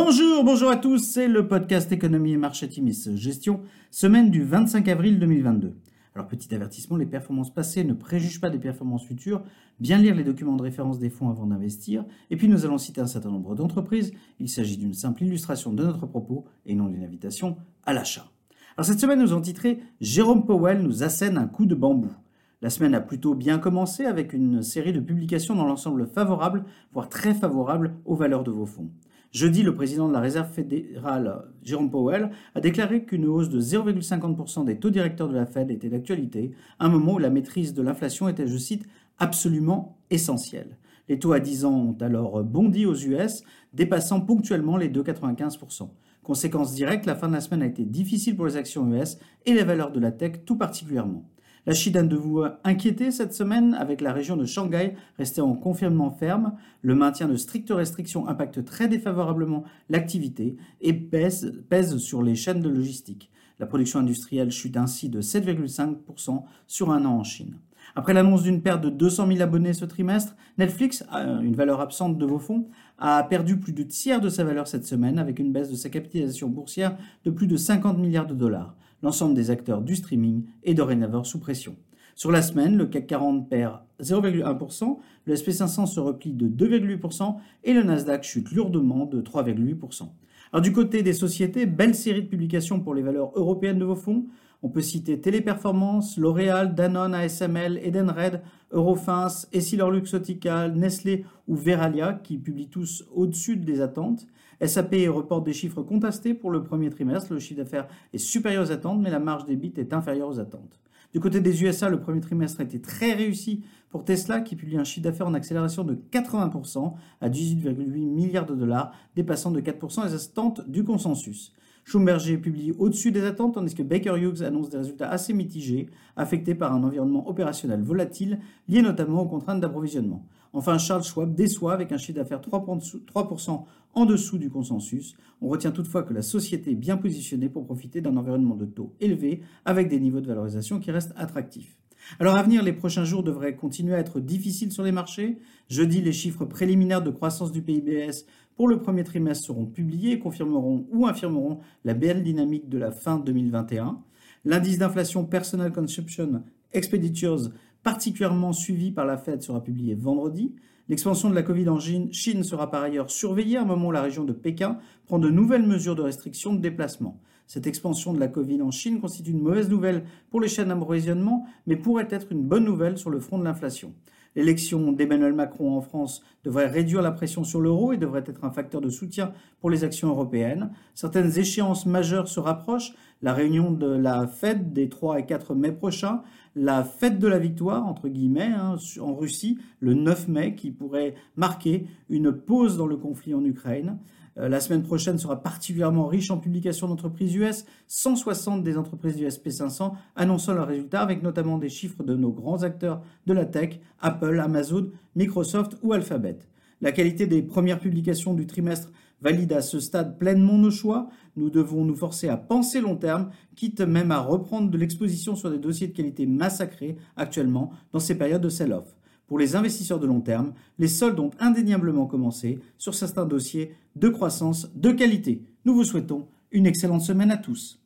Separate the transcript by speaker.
Speaker 1: Bonjour, bonjour à tous, c'est le podcast Économie et Marché Timis Gestion, semaine du 25 avril 2022. Alors petit avertissement, les performances passées ne préjugent pas des performances futures, bien lire les documents de référence des fonds avant d'investir, et puis nous allons citer un certain nombre d'entreprises, il s'agit d'une simple illustration de notre propos et non d'une invitation à l'achat. Alors cette semaine nous avons titré Jérôme Powell nous assène un coup de bambou. La semaine a plutôt bien commencé avec une série de publications dans l'ensemble favorable, voire très favorable aux valeurs de vos fonds. Jeudi, le président de la Réserve fédérale, Jérôme Powell, a déclaré qu'une hausse de 0,50% des taux directeurs de la Fed était d'actualité, un moment où la maîtrise de l'inflation était, je cite, absolument essentielle. Les taux à 10 ans ont alors bondi aux US, dépassant ponctuellement les 2,95%. Conséquence directe, la fin de la semaine a été difficile pour les actions US et les valeurs de la tech tout particulièrement. La Chine de vous inquiéter cette semaine avec la région de Shanghai restée en confinement ferme. Le maintien de strictes restrictions impacte très défavorablement l'activité et pèse, sur les chaînes de logistique. La production industrielle chute ainsi de 7,5% sur un an en Chine. Après l'annonce d'une perte de 200 000 abonnés ce trimestre, Netflix, une valeur absente de vos fonds, a perdu plus de tiers de sa valeur cette semaine avec une baisse de sa capitalisation boursière de plus de 50 milliards de dollars l'ensemble des acteurs du streaming est dorénavant sous pression. Sur la semaine, le CAC 40 perd 0,1%, le SP500 se replie de 2,8% et le Nasdaq chute lourdement de 3,8%. Alors du côté des sociétés, belle série de publications pour les valeurs européennes de vos fonds. On peut citer Téléperformance, L'Oréal, Danone, ASML, Edenred, Eurofins, EssilorLuxottica, Nestlé ou Veralia qui publient tous au-dessus des attentes. SAP reporte des chiffres contestés pour le premier trimestre. Le chiffre d'affaires est supérieur aux attentes, mais la marge des bits est inférieure aux attentes. Du côté des USA, le premier trimestre a été très réussi pour Tesla, qui publie un chiffre d'affaires en accélération de 80% à 18,8 milliards de dollars, dépassant de 4% les attentes du consensus. Schlumberger publie au-dessus des attentes, tandis que Baker Hughes annonce des résultats assez mitigés, affectés par un environnement opérationnel volatile, lié notamment aux contraintes d'approvisionnement. Enfin, Charles Schwab déçoit avec un chiffre d'affaires 3% en dessous du consensus. On retient toutefois que la société est bien positionnée pour profiter d'un environnement de taux élevé, avec des niveaux de valorisation qui restent attractifs. Alors à venir, les prochains jours devraient continuer à être difficiles sur les marchés. Jeudi, les chiffres préliminaires de croissance du PIBS pour le premier trimestre seront publiés et confirmeront ou infirmeront la belle dynamique de la fin 2021. L'indice d'inflation Personal Consumption Expenditures, particulièrement suivi par la Fed, sera publié vendredi. L'expansion de la Covid en Chine sera par ailleurs surveillée à un moment la région de Pékin prend de nouvelles mesures de restriction de déplacement. Cette expansion de la Covid en Chine constitue une mauvaise nouvelle pour les chaînes d'approvisionnement, mais pourrait être une bonne nouvelle sur le front de l'inflation. L'élection d'Emmanuel Macron en France devrait réduire la pression sur l'euro et devrait être un facteur de soutien pour les actions européennes. Certaines échéances majeures se rapprochent. La réunion de la Fed des 3 et 4 mai prochains, la fête de la victoire, entre guillemets, hein, en Russie, le 9 mai, qui pourrait marquer une pause dans le conflit en Ukraine. Euh, la semaine prochaine sera particulièrement riche en publications d'entreprises US. 160 des entreprises du SP500 annonçant leurs résultats, avec notamment des chiffres de nos grands acteurs de la tech, Apple, Amazon, Microsoft ou Alphabet. La qualité des premières publications du trimestre valide à ce stade pleinement nos choix. Nous devons nous forcer à penser long terme, quitte même à reprendre de l'exposition sur des dossiers de qualité massacrés actuellement dans ces périodes de sell-off. Pour les investisseurs de long terme, les soldes ont indéniablement commencé sur certains dossiers de croissance de qualité. Nous vous souhaitons une excellente semaine à tous.